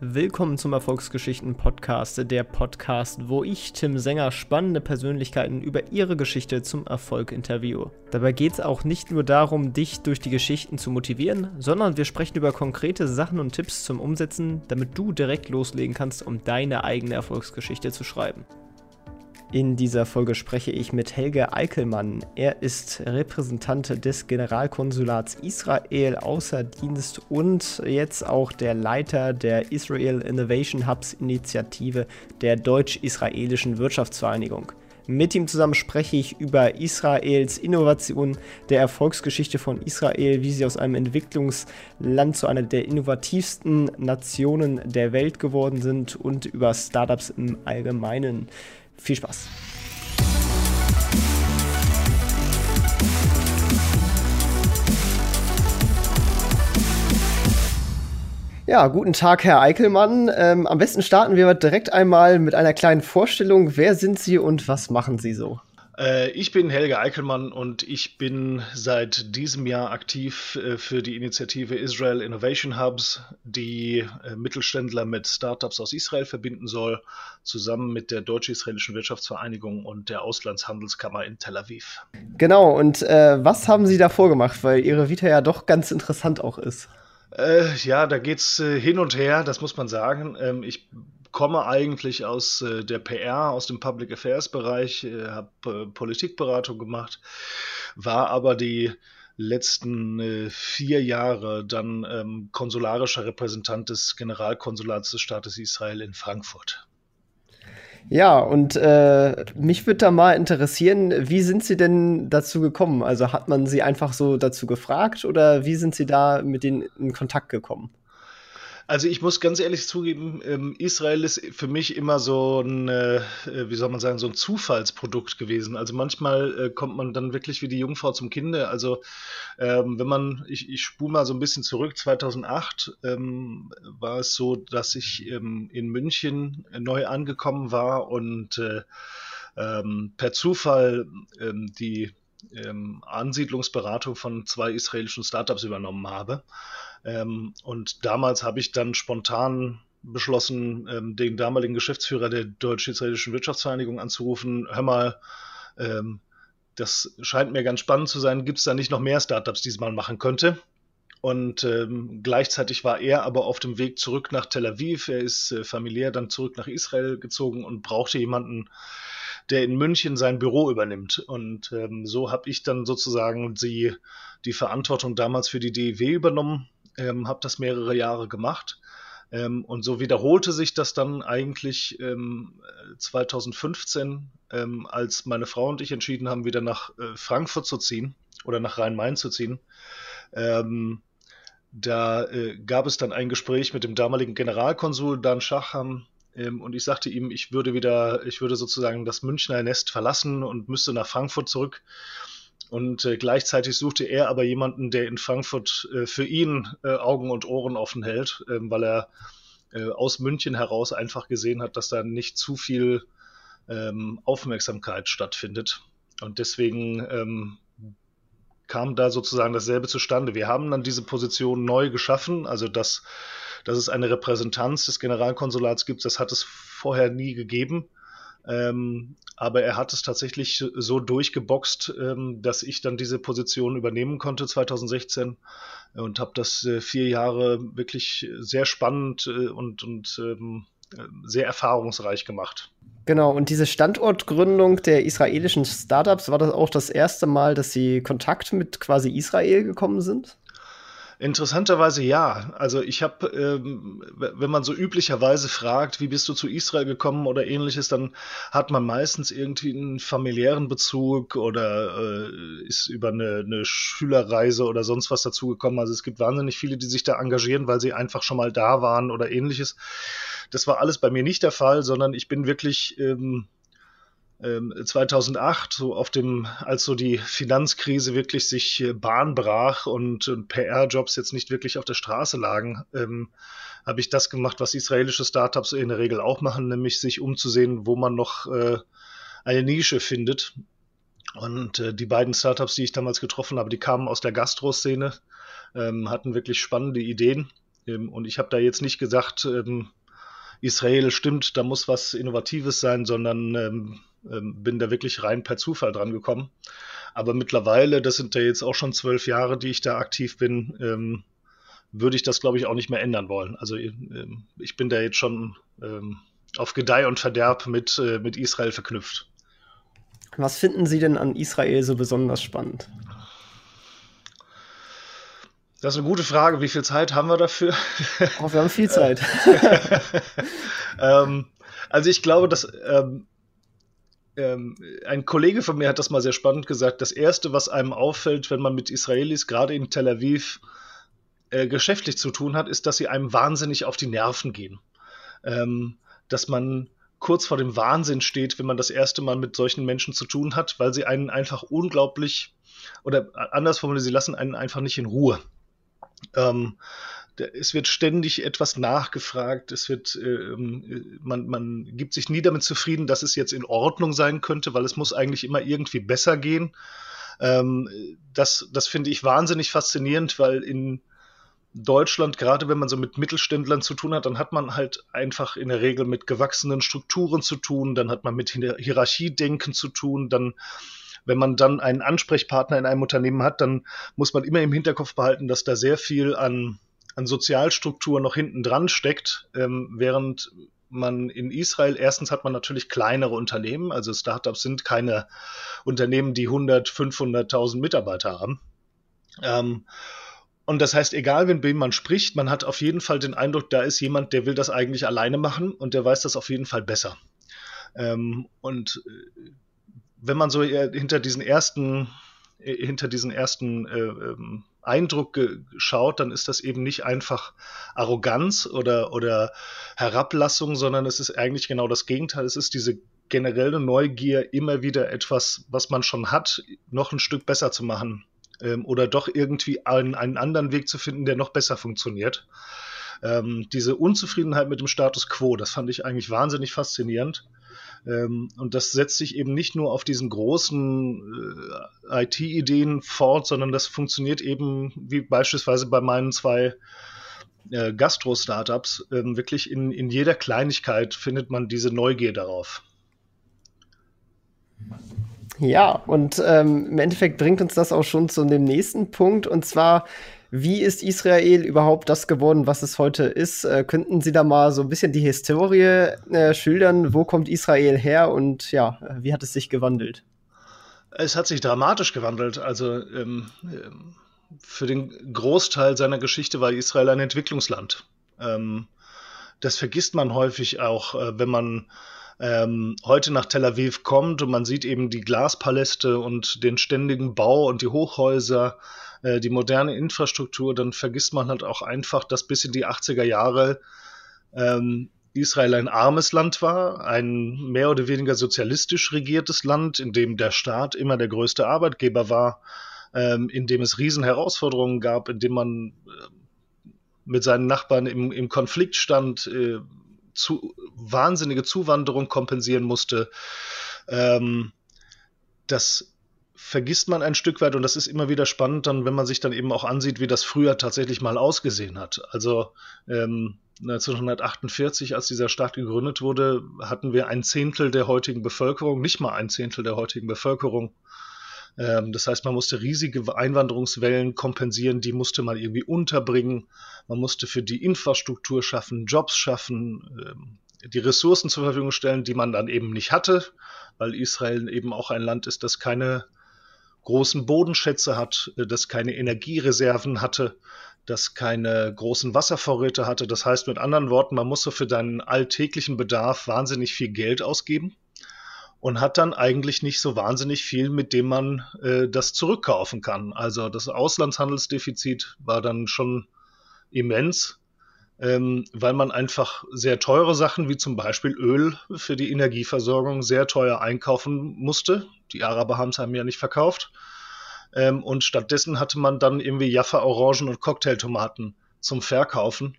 Willkommen zum Erfolgsgeschichten Podcast, der Podcast, wo ich, Tim Sänger, spannende Persönlichkeiten über ihre Geschichte zum Erfolg interviewe. Dabei geht es auch nicht nur darum, dich durch die Geschichten zu motivieren, sondern wir sprechen über konkrete Sachen und Tipps zum Umsetzen, damit du direkt loslegen kannst, um deine eigene Erfolgsgeschichte zu schreiben. In dieser Folge spreche ich mit Helge Eickelmann. Er ist Repräsentant des Generalkonsulats Israel außer Dienst und jetzt auch der Leiter der Israel Innovation Hubs Initiative der Deutsch-Israelischen Wirtschaftsvereinigung. Mit ihm zusammen spreche ich über Israels Innovation, der Erfolgsgeschichte von Israel, wie sie aus einem Entwicklungsland zu einer der innovativsten Nationen der Welt geworden sind und über Startups im Allgemeinen. Viel Spaß! Ja, guten Tag, Herr Eickelmann. Ähm, am besten starten wir direkt einmal mit einer kleinen Vorstellung. Wer sind Sie und was machen Sie so? Äh, ich bin Helge Eickelmann und ich bin seit diesem Jahr aktiv äh, für die Initiative Israel Innovation Hubs, die äh, Mittelständler mit Startups aus Israel verbinden soll, zusammen mit der Deutsch-Israelischen Wirtschaftsvereinigung und der Auslandshandelskammer in Tel Aviv. Genau, und äh, was haben Sie da vorgemacht, weil Ihre Vita ja doch ganz interessant auch ist? Äh, ja, da geht's äh, hin und her, das muss man sagen. Ähm, ich komme eigentlich aus äh, der PR, aus dem Public Affairs Bereich, äh, habe äh, Politikberatung gemacht, war aber die letzten äh, vier Jahre dann ähm, konsularischer Repräsentant des Generalkonsulats des Staates Israel in Frankfurt. Ja, und äh, mich würde da mal interessieren, wie sind Sie denn dazu gekommen? Also hat man Sie einfach so dazu gefragt oder wie sind Sie da mit denen in Kontakt gekommen? Also ich muss ganz ehrlich zugeben, ähm, Israel ist für mich immer so ein, äh, wie soll man sagen, so ein Zufallsprodukt gewesen. Also manchmal äh, kommt man dann wirklich wie die Jungfrau zum Kinde. Also ähm, wenn man, ich, ich spule mal so ein bisschen zurück, 2008 ähm, war es so, dass ich in München neu angekommen war und äh, per Zufall die Ansiedlungsberatung von zwei israelischen Startups übernommen habe. Ähm, und damals habe ich dann spontan beschlossen, ähm, den damaligen Geschäftsführer der Deutsch-Israelischen Wirtschaftsvereinigung anzurufen. Hör mal, ähm, das scheint mir ganz spannend zu sein. Gibt es da nicht noch mehr Startups, die mal machen könnte? Und ähm, gleichzeitig war er aber auf dem Weg zurück nach Tel Aviv. Er ist äh, familiär dann zurück nach Israel gezogen und brauchte jemanden, der in München sein Büro übernimmt. Und ähm, so habe ich dann sozusagen die, die Verantwortung damals für die DEW übernommen ähm, habe das mehrere Jahre gemacht. Ähm, und so wiederholte sich das dann eigentlich ähm, 2015, ähm, als meine Frau und ich entschieden haben, wieder nach äh, Frankfurt zu ziehen oder nach Rhein-Main zu ziehen. Ähm, da äh, gab es dann ein Gespräch mit dem damaligen Generalkonsul Dan Schacham ähm, und ich sagte ihm, ich würde wieder, ich würde sozusagen das Münchner Nest verlassen und müsste nach Frankfurt zurück. Und äh, gleichzeitig suchte er aber jemanden, der in Frankfurt äh, für ihn äh, Augen und Ohren offen hält, ähm, weil er äh, aus München heraus einfach gesehen hat, dass da nicht zu viel ähm, Aufmerksamkeit stattfindet. Und deswegen ähm, kam da sozusagen dasselbe zustande. Wir haben dann diese Position neu geschaffen, also dass, dass es eine Repräsentanz des Generalkonsulats gibt, das hat es vorher nie gegeben. Ähm, aber er hat es tatsächlich so durchgeboxt, ähm, dass ich dann diese Position übernehmen konnte 2016 und habe das äh, vier Jahre wirklich sehr spannend äh, und, und ähm, sehr erfahrungsreich gemacht. Genau, und diese Standortgründung der israelischen Startups, war das auch das erste Mal, dass Sie Kontakt mit quasi Israel gekommen sind? Interessanterweise ja. Also ich habe, ähm, wenn man so üblicherweise fragt, wie bist du zu Israel gekommen oder ähnliches, dann hat man meistens irgendwie einen familiären Bezug oder äh, ist über eine, eine Schülerreise oder sonst was dazugekommen. Also es gibt wahnsinnig viele, die sich da engagieren, weil sie einfach schon mal da waren oder ähnliches. Das war alles bei mir nicht der Fall, sondern ich bin wirklich ähm, 2008, ähm, so auf dem, als so die Finanzkrise wirklich sich äh, Bahn brach und, und PR-Jobs jetzt nicht wirklich auf der Straße lagen, ähm, habe ich das gemacht, was israelische Startups in der Regel auch machen, nämlich sich umzusehen, wo man noch äh, eine Nische findet. Und äh, die beiden Startups, die ich damals getroffen habe, die kamen aus der Gastro-Szene, ähm, hatten wirklich spannende Ideen Ähm, und ich habe da jetzt nicht gesagt, ähm, Israel stimmt, da muss was Innovatives sein, sondern ähm, ähm, bin da wirklich rein per Zufall dran gekommen. Aber mittlerweile, das sind ja jetzt auch schon zwölf Jahre, die ich da aktiv bin, ähm, würde ich das, glaube ich, auch nicht mehr ändern wollen. Also ähm, ich bin da jetzt schon ähm, auf Gedeih und Verderb mit, äh, mit Israel verknüpft. Was finden Sie denn an Israel so besonders spannend? Das ist eine gute Frage. Wie viel Zeit haben wir dafür? Oh, wir haben viel Zeit. ähm, also ich glaube, dass ähm, ähm, ein Kollege von mir hat das mal sehr spannend gesagt. Das Erste, was einem auffällt, wenn man mit Israelis gerade in Tel Aviv äh, geschäftlich zu tun hat, ist, dass sie einem wahnsinnig auf die Nerven gehen. Ähm, dass man kurz vor dem Wahnsinn steht, wenn man das erste Mal mit solchen Menschen zu tun hat, weil sie einen einfach unglaublich oder anders formuliert, sie lassen einen einfach nicht in Ruhe. Ähm, es wird ständig etwas nachgefragt, es wird, ähm, man, man gibt sich nie damit zufrieden, dass es jetzt in Ordnung sein könnte, weil es muss eigentlich immer irgendwie besser gehen. Ähm, das, das finde ich wahnsinnig faszinierend, weil in Deutschland, gerade wenn man so mit Mittelständlern zu tun hat, dann hat man halt einfach in der Regel mit gewachsenen Strukturen zu tun, dann hat man mit Hierarchiedenken zu tun, dann wenn man dann einen Ansprechpartner in einem Unternehmen hat, dann muss man immer im Hinterkopf behalten, dass da sehr viel an, an Sozialstruktur noch hinten dran steckt, ähm, während man in Israel, erstens hat man natürlich kleinere Unternehmen, also Startups sind keine Unternehmen, die 100, 500.000 Mitarbeiter haben. Ähm, und das heißt, egal mit wem man spricht, man hat auf jeden Fall den Eindruck, da ist jemand, der will das eigentlich alleine machen und der weiß das auf jeden Fall besser. Ähm, und äh, wenn man so hinter diesen ersten, äh, hinter diesen ersten äh, ähm, Eindruck schaut, dann ist das eben nicht einfach Arroganz oder, oder Herablassung, sondern es ist eigentlich genau das Gegenteil. Es ist diese generelle Neugier, immer wieder etwas, was man schon hat, noch ein Stück besser zu machen ähm, oder doch irgendwie einen, einen anderen Weg zu finden, der noch besser funktioniert. Ähm, diese Unzufriedenheit mit dem Status quo, das fand ich eigentlich wahnsinnig faszinierend. Ähm, und das setzt sich eben nicht nur auf diesen großen äh, IT-Ideen fort, sondern das funktioniert eben wie beispielsweise bei meinen zwei äh, Gastro-Startups. Ähm, wirklich in, in jeder Kleinigkeit findet man diese Neugier darauf. Ja, und ähm, im Endeffekt bringt uns das auch schon zu dem nächsten Punkt, und zwar wie ist Israel überhaupt das geworden, was es heute ist? Äh, könnten Sie da mal so ein bisschen die Historie äh, schildern? Wo kommt Israel her und ja, wie hat es sich gewandelt? Es hat sich dramatisch gewandelt. Also ähm, ähm für den Großteil seiner Geschichte war Israel ein Entwicklungsland. Ähm, das vergisst man häufig auch, äh, wenn man ähm, heute nach Tel Aviv kommt und man sieht eben die Glaspaläste und den ständigen Bau und die Hochhäuser äh, die moderne Infrastruktur, dann vergisst man halt auch einfach, dass bis in die 80er Jahre ähm, Israel ein armes Land war, ein mehr oder weniger sozialistisch regiertes Land, in dem der Staat immer der größte Arbeitgeber war, ähm, in dem es Riesenherausforderungen gab, in dem man äh, mit seinen Nachbarn im, im Konflikt stand, äh, zu, wahnsinnige Zuwanderung kompensieren musste. Ähm, das vergisst man ein Stück weit und das ist immer wieder spannend, dann, wenn man sich dann eben auch ansieht, wie das früher tatsächlich mal ausgesehen hat. Also ähm, 1948, als dieser Staat gegründet wurde, hatten wir ein Zehntel der heutigen Bevölkerung, nicht mal ein Zehntel der heutigen Bevölkerung. Ähm, das heißt, man musste riesige Einwanderungswellen kompensieren, die musste man irgendwie unterbringen. Man musste für die Infrastruktur schaffen, Jobs schaffen, ähm, die Ressourcen zur Verfügung stellen, die man dann eben nicht hatte, weil Israel eben auch ein Land ist, das keine großen Bodenschätze hat, äh, das keine Energiereserven hatte, das keine großen Wasservorräte hatte. Das heißt mit anderen Worten, man muss so für deinen alltäglichen Bedarf wahnsinnig viel Geld ausgeben und hat dann eigentlich nicht so wahnsinnig viel, mit dem man äh, das zurückkaufen kann. Also das Auslandshandelsdefizit war dann schon immens, ähm, weil man einfach sehr teure Sachen wie zum Beispiel Öl für die Energieversorgung sehr teuer einkaufen musste. Die Araber haben es einem ja nicht verkauft. Ähm, und stattdessen hatte man dann irgendwie Jaffa-Orangen und Cocktailtomaten zum Verkaufen.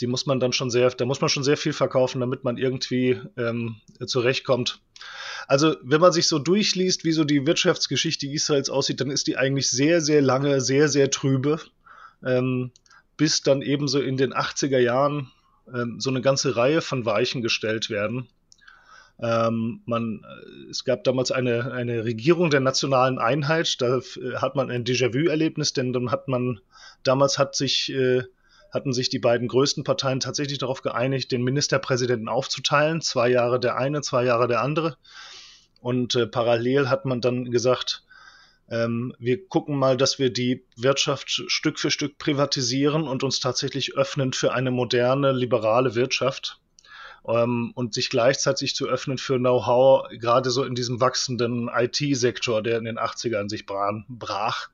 Die muss man dann schon sehr, da muss man schon sehr viel verkaufen, damit man irgendwie ähm, zurechtkommt. Also, wenn man sich so durchliest, wie so die Wirtschaftsgeschichte Israels aussieht, dann ist die eigentlich sehr, sehr lange, sehr, sehr trübe. Ähm, bis dann ebenso in den 80er Jahren ähm, so eine ganze Reihe von Weichen gestellt werden. Ähm, man, äh, es gab damals eine, eine Regierung der nationalen Einheit, da äh, hat man ein Déjà-vu-Erlebnis, denn dann hat man, damals hat sich, äh, hatten sich die beiden größten Parteien tatsächlich darauf geeinigt, den Ministerpräsidenten aufzuteilen, zwei Jahre der eine, zwei Jahre der andere. Und äh, parallel hat man dann gesagt, ähm, wir gucken mal, dass wir die Wirtschaft Stück für Stück privatisieren und uns tatsächlich öffnen für eine moderne, liberale Wirtschaft ähm, und sich gleichzeitig zu öffnen für Know-how, gerade so in diesem wachsenden IT-Sektor, der in den 80ern sich brach.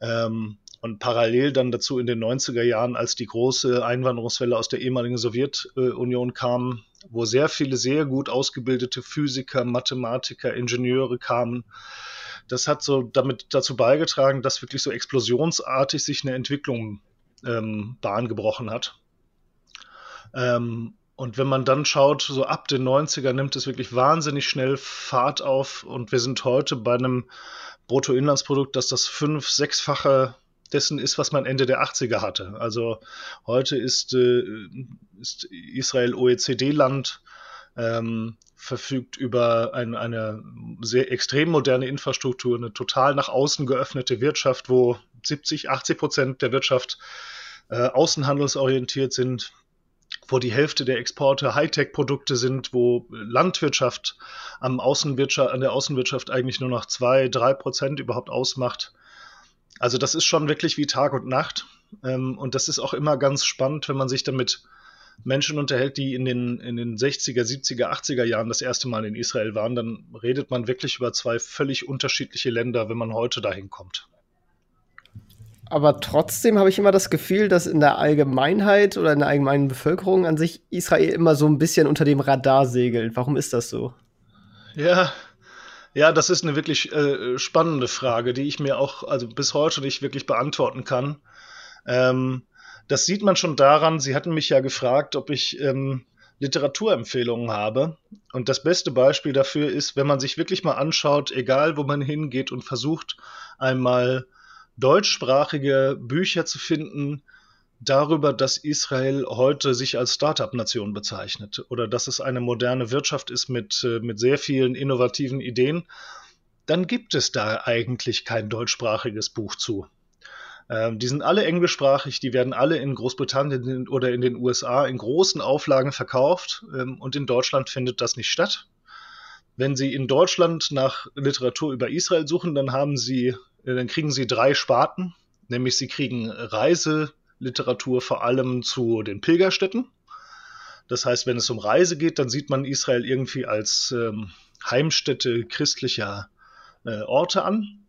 Ähm, und parallel dann dazu in den 90er Jahren, als die große Einwanderungswelle aus der ehemaligen Sowjetunion kam, wo sehr viele sehr gut ausgebildete Physiker, Mathematiker, Ingenieure kamen, das hat so damit dazu beigetragen, dass wirklich so explosionsartig sich eine Entwicklung ähm, Bahn gebrochen hat. Ähm, und wenn man dann schaut, so ab den 90er nimmt es wirklich wahnsinnig schnell Fahrt auf und wir sind heute bei einem Bruttoinlandsprodukt, das das fünf-, sechsfache dessen ist, was man Ende der 80er hatte. Also heute ist, äh, ist Israel OECD-Land, ähm, verfügt über ein, eine sehr extrem moderne Infrastruktur, eine total nach außen geöffnete Wirtschaft, wo 70, 80 Prozent der Wirtschaft äh, außenhandelsorientiert sind, wo die Hälfte der Exporte Hightech-Produkte sind, wo Landwirtschaft am Außenwirtschaft, an der Außenwirtschaft eigentlich nur noch zwei, drei Prozent überhaupt ausmacht. Also das ist schon wirklich wie Tag und Nacht. Ähm, und das ist auch immer ganz spannend, wenn man sich damit Menschen unterhält, die in den, in den 60er, 70er, 80er Jahren das erste Mal in Israel waren, dann redet man wirklich über zwei völlig unterschiedliche Länder, wenn man heute dahin kommt. Aber trotzdem habe ich immer das Gefühl, dass in der Allgemeinheit oder in der allgemeinen Bevölkerung an sich Israel immer so ein bisschen unter dem Radar segelt. Warum ist das so? Ja, ja, das ist eine wirklich äh, spannende Frage, die ich mir auch also bis heute nicht wirklich beantworten kann. Ähm, das sieht man schon daran, Sie hatten mich ja gefragt, ob ich ähm, Literaturempfehlungen habe. Und das beste Beispiel dafür ist, wenn man sich wirklich mal anschaut, egal wo man hingeht und versucht, einmal deutschsprachige Bücher zu finden darüber, dass Israel heute sich als Startup-Nation bezeichnet oder dass es eine moderne Wirtschaft ist mit, äh, mit sehr vielen innovativen Ideen, dann gibt es da eigentlich kein deutschsprachiges Buch zu. Ähm, die sind alle englischsprachig, die werden alle in Großbritannien oder in den USA in großen Auflagen verkauft ähm, und in Deutschland findet das nicht statt. Wenn Sie in Deutschland nach Literatur über Israel suchen, dann haben Sie, äh, dann kriegen Sie drei Sparten, nämlich Sie kriegen Reiseliteratur vor allem zu den Pilgerstätten. Das heißt, wenn es um Reise geht, dann sieht man Israel irgendwie als ähm, Heimstätte christlicher äh, Orte an.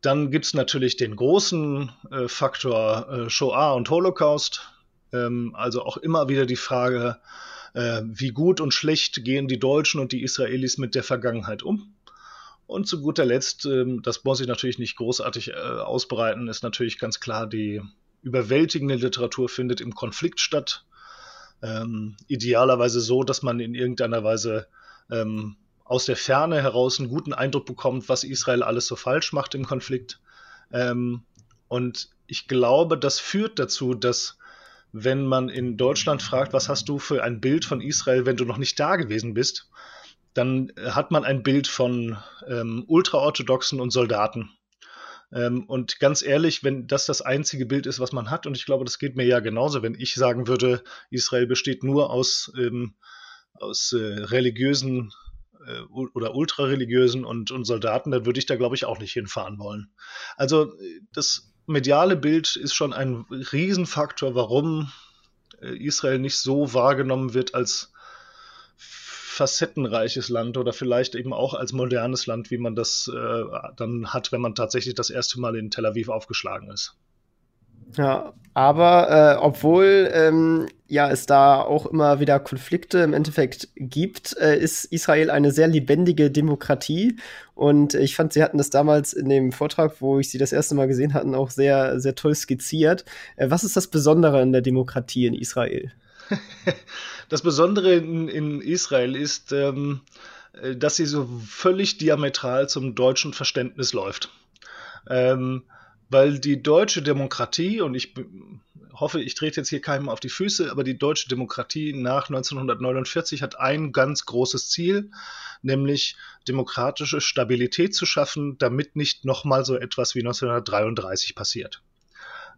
Dann gibt es natürlich den großen äh, Faktor äh, Shoah und Holocaust. Ähm, also auch immer wieder die Frage, äh, wie gut und schlecht gehen die Deutschen und die Israelis mit der Vergangenheit um. Und zu guter Letzt, ähm, das muss ich natürlich nicht großartig äh, ausbreiten, ist natürlich ganz klar, die überwältigende Literatur findet im Konflikt statt. Ähm, idealerweise so, dass man in irgendeiner Weise ähm, aus der Ferne heraus einen guten Eindruck bekommt, was Israel alles so falsch macht im Konflikt. Ähm, und ich glaube, das führt dazu, dass wenn man in Deutschland fragt, was hast du für ein Bild von Israel, wenn du noch nicht da gewesen bist, dann hat man ein Bild von ähm, Ultraorthodoxen und Soldaten. Ähm, und ganz ehrlich, wenn das das einzige Bild ist, was man hat, und ich glaube, das geht mir ja genauso, wenn ich sagen würde, Israel besteht nur aus, ähm, aus äh, religiösen äh, oder ultrareligiösen und, und Soldaten, dann würde ich da, glaube ich, auch nicht hinfahren wollen. Also das mediale Bild ist schon ein Riesenfaktor, warum äh, Israel nicht so wahrgenommen wird als facettenreiches Land oder vielleicht eben auch als modernes Land, wie man das äh, dann hat, wenn man tatsächlich das erste Mal in Tel Aviv aufgeschlagen ist. Ja, aber äh, obwohl ähm, ja es da auch immer wieder Konflikte im Endeffekt gibt, äh, ist Israel eine sehr lebendige Demokratie. Und ich fand, sie hatten das damals in dem Vortrag, wo ich sie das erste Mal gesehen hatten, auch sehr, sehr toll skizziert. Äh, was ist das Besondere in der Demokratie in Israel? Das Besondere in, in Israel ist, ähm, äh, dass sie so völlig diametral zum deutschen Verständnis läuft. Ähm, weil die deutsche Demokratie, und ich hoffe, ich trete jetzt hier keinem auf die Füße, aber die deutsche Demokratie nach 1949 hat ein ganz großes Ziel, nämlich demokratische Stabilität zu schaffen, damit nicht nochmal so etwas wie 1933 passiert.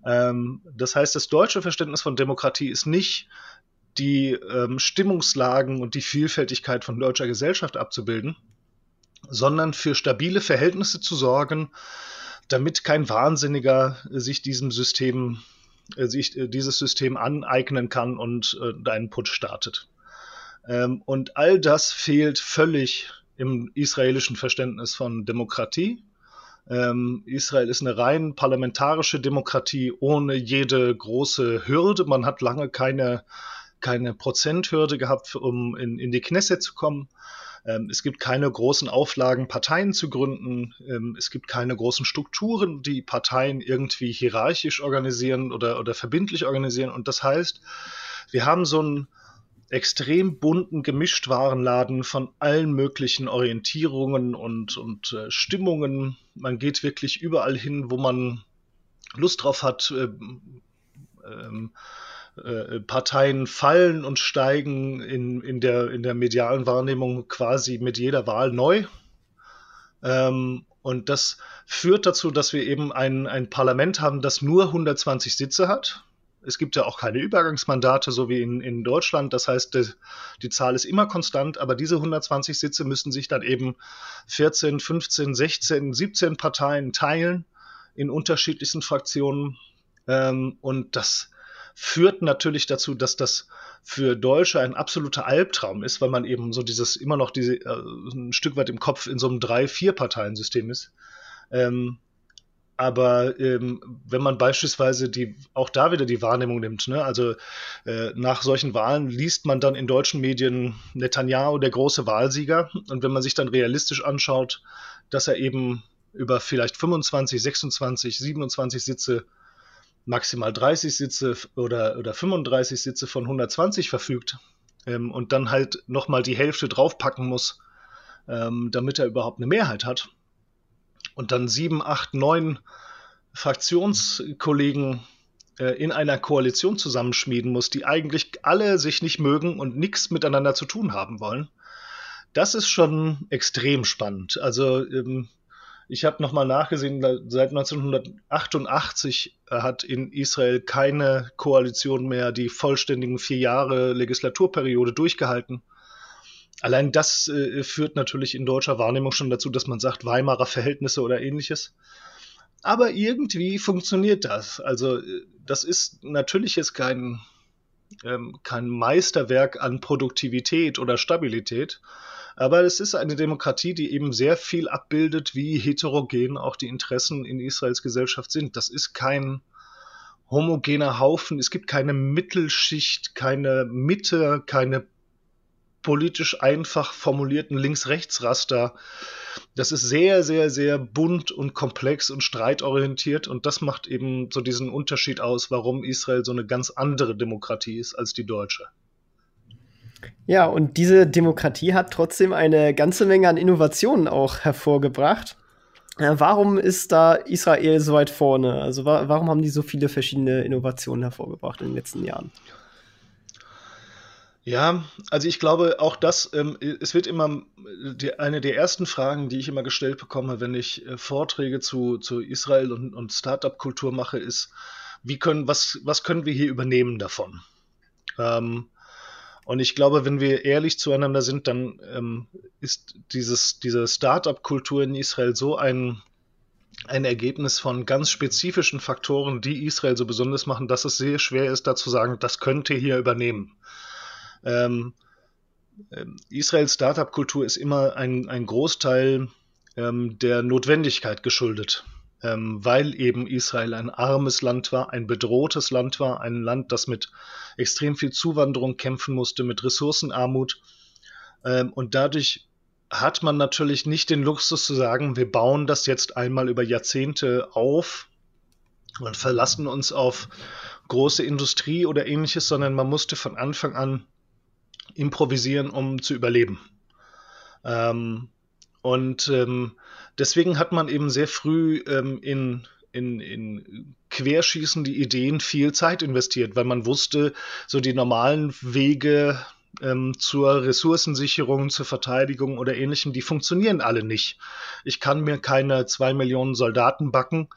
Ähm, das heißt, das deutsche Verständnis von Demokratie ist nicht die ähm, Stimmungslagen und die Vielfältigkeit von deutscher Gesellschaft abzubilden, sondern für stabile Verhältnisse zu sorgen, damit kein Wahnsinniger sich diesem System, äh, sich äh, dieses System aneignen kann und äh, einen Putsch startet. Ähm, und all das fehlt völlig im israelischen Verständnis von Demokratie. Ähm, Israel ist eine rein parlamentarische Demokratie ohne jede große Hürde. Man hat lange keine, keine Prozenthürde gehabt, um in, in die Knesset zu kommen. Ähm, es gibt keine großen Auflagen, Parteien zu gründen. Ähm, es gibt keine großen Strukturen, die Parteien irgendwie hierarchisch organisieren oder, oder verbindlich organisieren. Und das heißt, wir haben so einen extrem bunten Gemischtwarenladen von allen möglichen Orientierungen und, und äh, Stimmungen. Man geht wirklich überall hin, wo man Lust drauf hat. Äh, ähm, äh, Parteien fallen und steigen in, in, der, in der medialen Wahrnehmung quasi mit jeder Wahl neu. Ähm, und das führt dazu, dass wir eben ein, ein Parlament haben, das nur 120 Sitze hat. Es gibt ja auch keine Übergangsmandate, so wie in, in Deutschland. Das heißt, die, die Zahl ist immer konstant, aber diese 120 Sitze müssen sich dann eben 14, 15, 16, 17 Parteien teilen in unterschiedlichsten Fraktionen. Ähm, und das führt natürlich dazu, dass das für Deutsche ein absoluter Albtraum ist, weil man eben so dieses immer noch diese, äh, ein Stück weit im Kopf in so einem drei, vier Parteien-System ist. Ähm, aber ähm, wenn man beispielsweise die auch da wieder die Wahrnehmung nimmt, ne, also äh, nach solchen Wahlen liest man dann in deutschen Medien Netanyahu der große Wahlsieger und wenn man sich dann realistisch anschaut, dass er eben über vielleicht 25, 26, 27 Sitze maximal 30 Sitze oder, oder 35 Sitze von 120 verfügt ähm, und dann halt nochmal die Hälfte draufpacken muss, ähm, damit er überhaupt eine Mehrheit hat. Und dann sieben, acht, neun Fraktionskollegen äh, in einer Koalition zusammenschmieden muss, die eigentlich alle sich nicht mögen und nichts miteinander zu tun haben wollen. Das ist schon extrem spannend. Also ähm, ich habe nochmal nachgesehen, seit 1988 hat in Israel keine Koalition mehr die vollständigen vier Jahre Legislaturperiode durchgehalten. Allein das äh, führt natürlich in deutscher Wahrnehmung schon dazu, dass man sagt Weimarer Verhältnisse oder ähnliches. Aber irgendwie funktioniert das. Also äh, das ist natürlich jetzt kein, ähm, kein Meisterwerk an Produktivität oder Stabilität, aber es ist eine Demokratie, die eben sehr viel abbildet, wie heterogen auch die Interessen in Israels Gesellschaft sind. Das ist kein homogener Haufen. Es gibt keine Mittelschicht, keine Mitte, keine politisch einfach formulierten Links-Rechts-Raster. Das ist sehr, sehr, sehr bunt und komplex und streitorientiert und das macht eben so diesen Unterschied aus, warum Israel so eine ganz andere Demokratie ist als die deutsche. Ja, und diese Demokratie hat trotzdem eine ganze Menge an Innovationen auch hervorgebracht. Äh, warum ist da Israel so weit vorne? Also wa warum haben die so viele verschiedene Innovationen hervorgebracht in den letzten Jahren? Ja, also ich glaube auch das, ähm, es wird immer die, eine der ersten Fragen, die ich immer gestellt bekomme, wenn ich äh, Vorträge zu, zu Israel und, und Startup-Kultur mache, ist, wie können, was, was können wir hier übernehmen davon? Ähm, und ich glaube, wenn wir ehrlich zueinander sind, dann ähm, ist dieses, diese Startup-Kultur in Israel so ein, ein Ergebnis von ganz spezifischen Faktoren, die Israel so besonders machen, dass es sehr schwer ist, da zu sagen, das könnt ihr hier übernehmen. Ähm, ähm Israels Startup-Kultur ist immer ein, ein Großteil ähm, der Notwendigkeit geschuldet ähm, weil eben Israel ein armes Land war, ein bedrohtes Land war, ein Land, das mit extrem viel Zuwanderung kämpfen musste, mit Ressourcenarmut. Ähm, und dadurch hat man natürlich nicht den Luxus zu sagen, wir bauen das jetzt einmal über Jahrzehnte auf und verlassen uns auf große Industrie oder ähnliches, sondern man musste von Anfang an improvisieren, um zu überleben. Ähm, und ähm, deswegen hat man eben sehr früh ähm, in in, in querschießende Ideen viel Zeit investiert, weil man wusste, so die normalen Wege ähm, zur Ressourcensicherung, zur Verteidigung oder ähnlichem, die funktionieren alle nicht. Ich kann mir keine zwei Millionen Soldaten backen,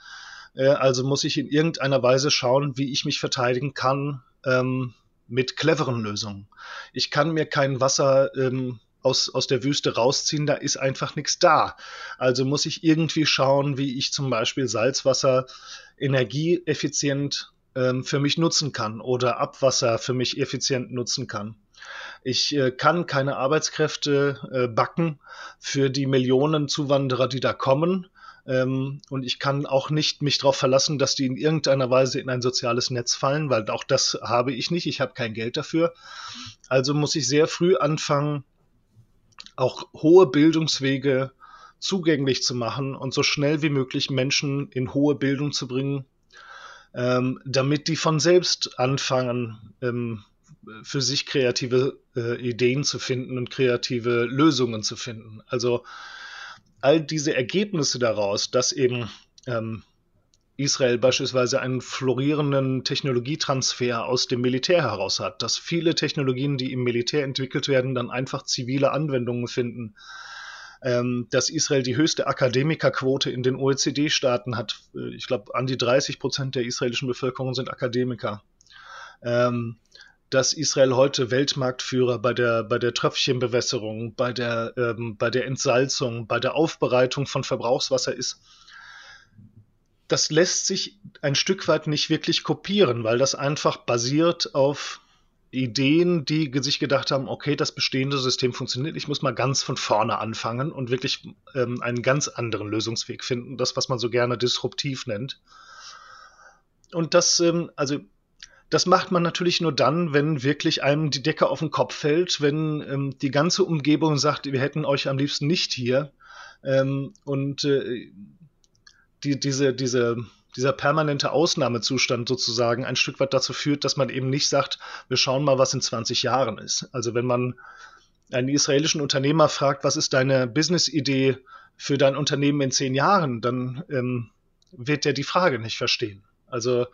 äh, also muss ich in irgendeiner Weise schauen, wie ich mich verteidigen kann ähm, mit cleveren Lösungen. Ich kann mir kein Wasser ähm, aus, aus der Wüste rausziehen, da ist einfach nichts da. Also muss ich irgendwie schauen, wie ich zum Beispiel Salzwasser energieeffizient ähm, für mich nutzen kann oder Abwasser für mich effizient nutzen kann. Ich äh, kann keine Arbeitskräfte äh, backen für die Millionen Zuwanderer, die da kommen. Ähm, und ich kann auch nicht mich darauf verlassen, dass die in irgendeiner Weise in ein soziales Netz fallen, weil auch das habe ich nicht. Ich habe kein Geld dafür. Also muss ich sehr früh anfangen, auch hohe Bildungswege zugänglich zu machen und so schnell wie möglich Menschen in hohe Bildung zu bringen, ähm, damit die von selbst anfangen, ähm, für sich kreative äh, Ideen zu finden und kreative Lösungen zu finden. Also all diese Ergebnisse daraus, dass eben ähm, Israel beispielsweise einen florierenden Technologietransfer aus dem Militär heraus hat, dass viele Technologien, die im Militär entwickelt werden, dann einfach zivile Anwendungen finden, ähm, dass Israel die höchste Akademikerquote in den OECD-Staaten hat. Äh, ich glaube, an die 30 Prozent der israelischen Bevölkerung sind Akademiker. Ähm, dass Israel heute Weltmarktführer bei der, bei der Tröpfchenbewässerung, bei der, ähm, bei der Entsalzung, bei der Aufbereitung von Verbrauchswasser ist das lässt sich ein Stück weit nicht wirklich kopieren, weil das einfach basiert auf Ideen, die sich gedacht haben, okay, das bestehende System funktioniert, ich muss mal ganz von vorne anfangen und wirklich ähm, einen ganz anderen Lösungsweg finden, das, was man so gerne disruptiv nennt. Und das, ähm, also das macht man natürlich nur dann, wenn wirklich einem die Decke auf den Kopf fällt, wenn ähm, die ganze Umgebung sagt, wir hätten euch am liebsten nicht hier. Ähm, und äh, die, diese, diese, dieser permanente Ausnahmezustand sozusagen ein Stück weit dazu führt, dass man eben nicht sagt, wir schauen mal, was in 20 Jahren ist. Also wenn man einen israelischen Unternehmer fragt, was ist deine Business-Idee für dein Unternehmen in zehn Jahren, dann ähm, wird er die Frage nicht verstehen. Also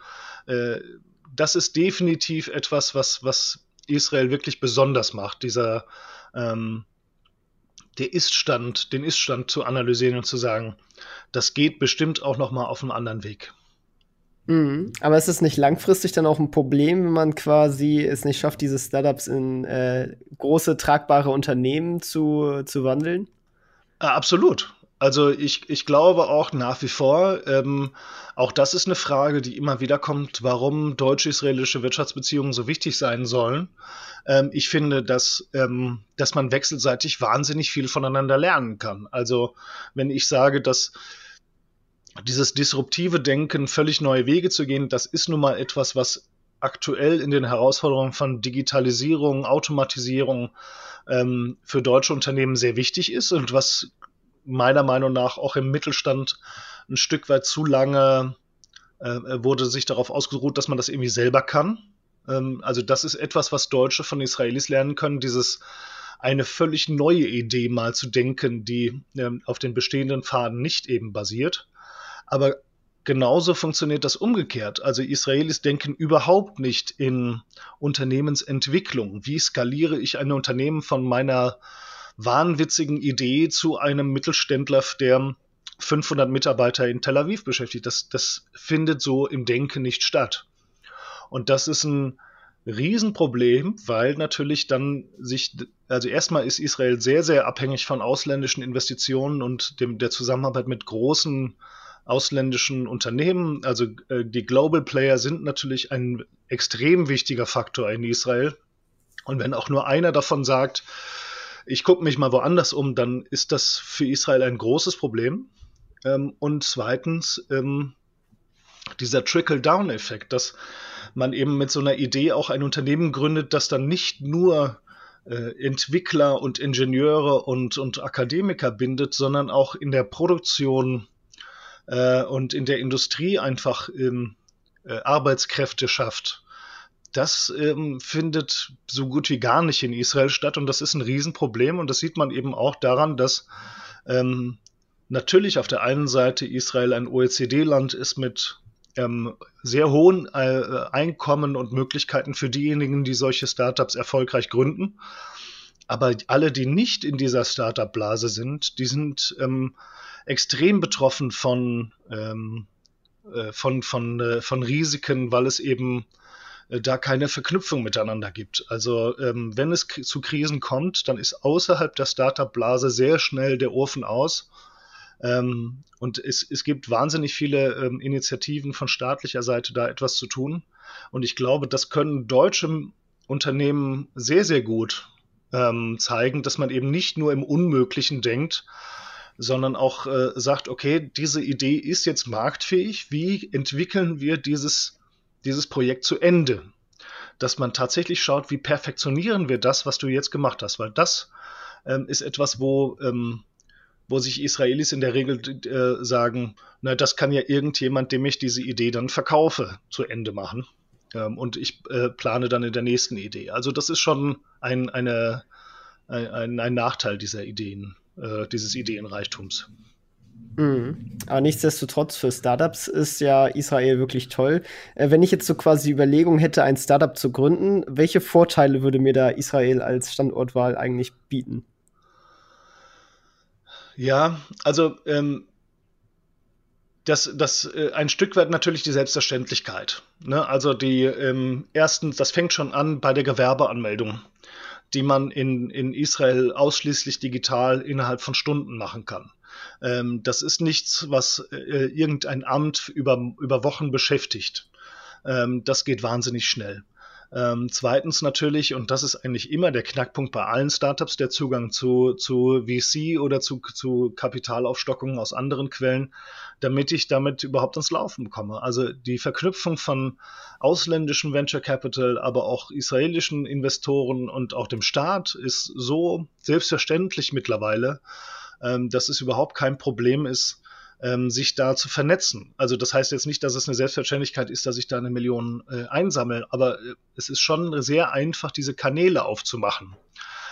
äh, das ist definitiv etwas, was, was Israel wirklich besonders macht, dieser ähm, der Iststand, den Iststand zu analysieren und zu sagen, das geht bestimmt auch noch mal auf einem anderen Weg. Mhm. Aber ist es nicht langfristig dann auch ein Problem, wenn man quasi es nicht schafft, diese Startups in äh, große, tragbare Unternehmen zu, zu wandeln? Ja, absolut. Also ich, ich glaube auch nach wie vor, ähm, auch das ist eine Frage, die immer wieder kommt, warum deutsch-israelische Wirtschaftsbeziehungen so wichtig sein sollen. Ähm, ich finde, dass, ähm, dass man wechselseitig wahnsinnig viel voneinander lernen kann. Also wenn ich sage, dass dieses disruptive Denken, völlig neue Wege zu gehen, das ist nun mal etwas, was aktuell in den Herausforderungen von Digitalisierung, Automatisierung ähm, für deutsche Unternehmen sehr wichtig ist und was meiner Meinung nach auch im Mittelstand ein Stück weit zu lange äh, wurde sich darauf ausgeruht, dass man das irgendwie selber kann. Ähm, also das ist etwas, was Deutsche von Israelis lernen können, dieses eine völlig neue Idee mal zu denken, die ähm, auf den bestehenden Pfaden nicht eben basiert. Aber genauso funktioniert das umgekehrt. Also Israelis denken überhaupt nicht in Unternehmensentwicklung. Wie skaliere ich ein Unternehmen von meiner wahnwitzigen Idee zu einem Mittelständler, der 500 Mitarbeiter in Tel Aviv beschäftigt. Das, das findet so im Denken nicht statt. Und das ist ein Riesenproblem, weil natürlich dann sich, also erstmal ist Israel sehr, sehr abhängig von ausländischen Investitionen und dem, der Zusammenarbeit mit großen ausländischen Unternehmen. Also äh, die Global Player sind natürlich ein extrem wichtiger Faktor in Israel. Und wenn auch nur einer davon sagt, ich gucke mich mal woanders um, dann ist das für Israel ein großes Problem. Ähm, und zweitens, ähm, dieser Trickle-Down-Effekt, dass man eben mit so einer Idee auch ein Unternehmen gründet, das dann nicht nur äh, Entwickler und Ingenieure und, und Akademiker bindet, sondern auch in der Produktion äh, und in der Industrie einfach ähm, äh, Arbeitskräfte schafft das ähm, findet so gut wie gar nicht in Israel statt und das ist ein Riesenproblem und das sieht man eben auch daran, dass ähm, natürlich auf der einen Seite Israel ein OECD-Land ist mit ähm, sehr hohen äh, Einkommen und Möglichkeiten für diejenigen, die solche Startups erfolgreich gründen. Aber alle, die nicht in dieser Startup-Blase sind, die sind ähm, extrem betroffen von, ähm, äh, von, von, äh, von Risiken, weil es eben da keine Verknüpfung miteinander gibt. Also ähm, wenn es zu Krisen kommt, dann ist außerhalb der Startup-Blase sehr schnell der Ofen aus. Ähm, und es, es gibt wahnsinnig viele ähm, Initiativen von staatlicher Seite, da etwas zu tun. Und ich glaube, das können deutsche Unternehmen sehr, sehr gut ähm, zeigen, dass man eben nicht nur im Unmöglichen denkt, sondern auch äh, sagt, okay, diese Idee ist jetzt marktfähig, wie entwickeln wir dieses, dieses Projekt zu Ende? Dass man tatsächlich schaut, wie perfektionieren wir das, was du jetzt gemacht hast, weil das ähm, ist etwas, wo, ähm, wo sich Israelis in der Regel äh, sagen, na, das kann ja irgendjemand, dem ich diese Idee dann verkaufe, zu Ende machen. Ähm, und ich äh, plane dann in der nächsten Idee. Also das ist schon ein, eine, ein, ein Nachteil dieser Ideen, äh, dieses Ideenreichtums. Mhm. Aber nichtsdestotrotz für Startups ist ja Israel wirklich toll. Äh, wenn ich jetzt so quasi Überlegung hätte, ein Startup zu gründen, welche Vorteile würde mir da Israel als Standortwahl eigentlich bieten? Ja, also ähm, das, das äh, ein Stück weit natürlich die Selbstverständlichkeit. Ne? Also die ähm, erstens, das fängt schon an bei der Gewerbeanmeldung, die man in, in Israel ausschließlich digital innerhalb von Stunden machen kann. Ähm, das ist nichts, was äh, irgendein Amt über, über Wochen beschäftigt. Ähm, das geht wahnsinnig schnell. Ähm, zweitens natürlich, und das ist eigentlich immer der Knackpunkt bei allen Startups, der Zugang zu, zu VC oder zu, zu Kapitalaufstockungen aus anderen Quellen, damit ich damit überhaupt ins Laufen komme. Also die Verknüpfung von ausländischen Venture Capital, aber auch israelischen Investoren und auch dem Staat ist so selbstverständlich mittlerweile, ähm, dass es überhaupt kein Problem ist, ähm, sich da zu vernetzen. Also das heißt jetzt nicht, dass es eine Selbstverständlichkeit ist, dass ich da eine Million äh, einsammle, aber äh, es ist schon sehr einfach, diese Kanäle aufzumachen.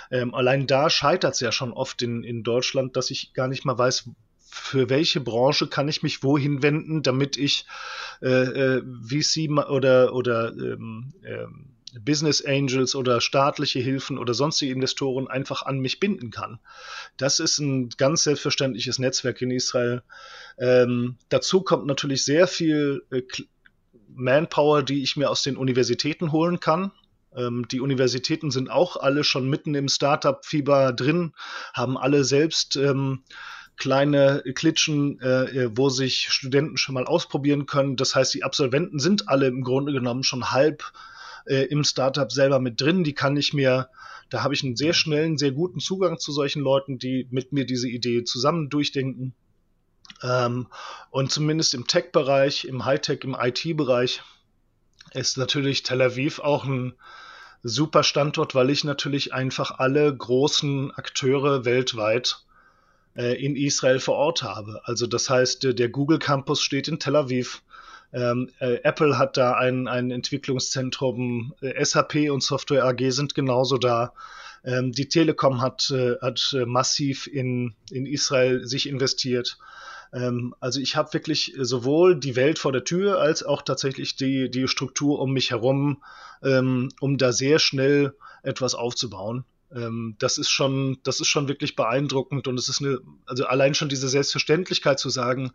Ähm, allein da scheitert es ja schon oft in, in Deutschland, dass ich gar nicht mal weiß, für welche Branche kann ich mich wohin wenden, damit ich äh, äh, VC oder, oder ähm, ähm, Business Angels oder staatliche Hilfen oder sonstige Investoren einfach an mich binden kann. Das ist ein ganz selbstverständliches Netzwerk in Israel. Ähm, dazu kommt natürlich sehr viel äh, Manpower, die ich mir aus den Universitäten holen kann. Ähm, die Universitäten sind auch alle schon mitten im Startup-Fieber drin, haben alle selbst ähm, kleine Klitschen, äh, wo sich Studenten schon mal ausprobieren können. Das heißt, die Absolventen sind alle im Grunde genommen schon halb äh, im Startup selber mit drin. Die kann ich mir, da habe ich einen sehr schnellen, sehr guten Zugang zu solchen Leuten, die mit mir diese Idee zusammen durchdenken. Ähm, und zumindest im Tech-Bereich, im Hightech, im IT-Bereich ist natürlich Tel Aviv auch ein super Standort, weil ich natürlich einfach alle großen Akteure weltweit äh, in Israel vor Ort habe. Also das heißt, der Google Campus steht in Tel Aviv. Ähm, äh, Apple hat da ein, ein Entwicklungszentrum, äh, SAP und Software AG sind genauso da. Ähm, die Telekom hat, äh, hat äh, massiv in, in Israel sich investiert. Ähm, also ich habe wirklich sowohl die Welt vor der Tür als auch tatsächlich die, die Struktur um mich herum, ähm, um da sehr schnell etwas aufzubauen. Ähm, das ist schon, das ist schon wirklich beeindruckend und es ist eine, also allein schon diese Selbstverständlichkeit zu sagen,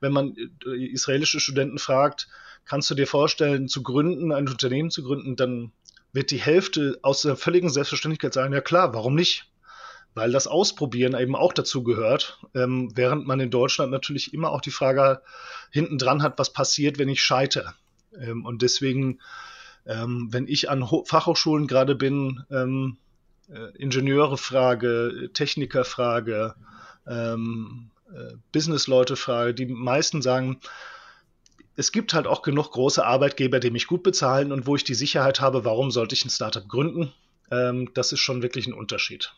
wenn man äh, israelische Studenten fragt, kannst du dir vorstellen, zu gründen, ein Unternehmen zu gründen, dann wird die Hälfte aus der völligen Selbstverständlichkeit sagen, ja klar, warum nicht? Weil das Ausprobieren eben auch dazu gehört, ähm, während man in Deutschland natürlich immer auch die Frage hinten dran hat, was passiert, wenn ich scheitere. Ähm, und deswegen, ähm, wenn ich an Ho Fachhochschulen gerade bin, ähm, äh, Ingenieure frage, Techniker frage, ähm, äh, Businessleute frage, die meisten sagen, es gibt halt auch genug große Arbeitgeber, die mich gut bezahlen und wo ich die Sicherheit habe, warum sollte ich ein Startup gründen? Ähm, das ist schon wirklich ein Unterschied.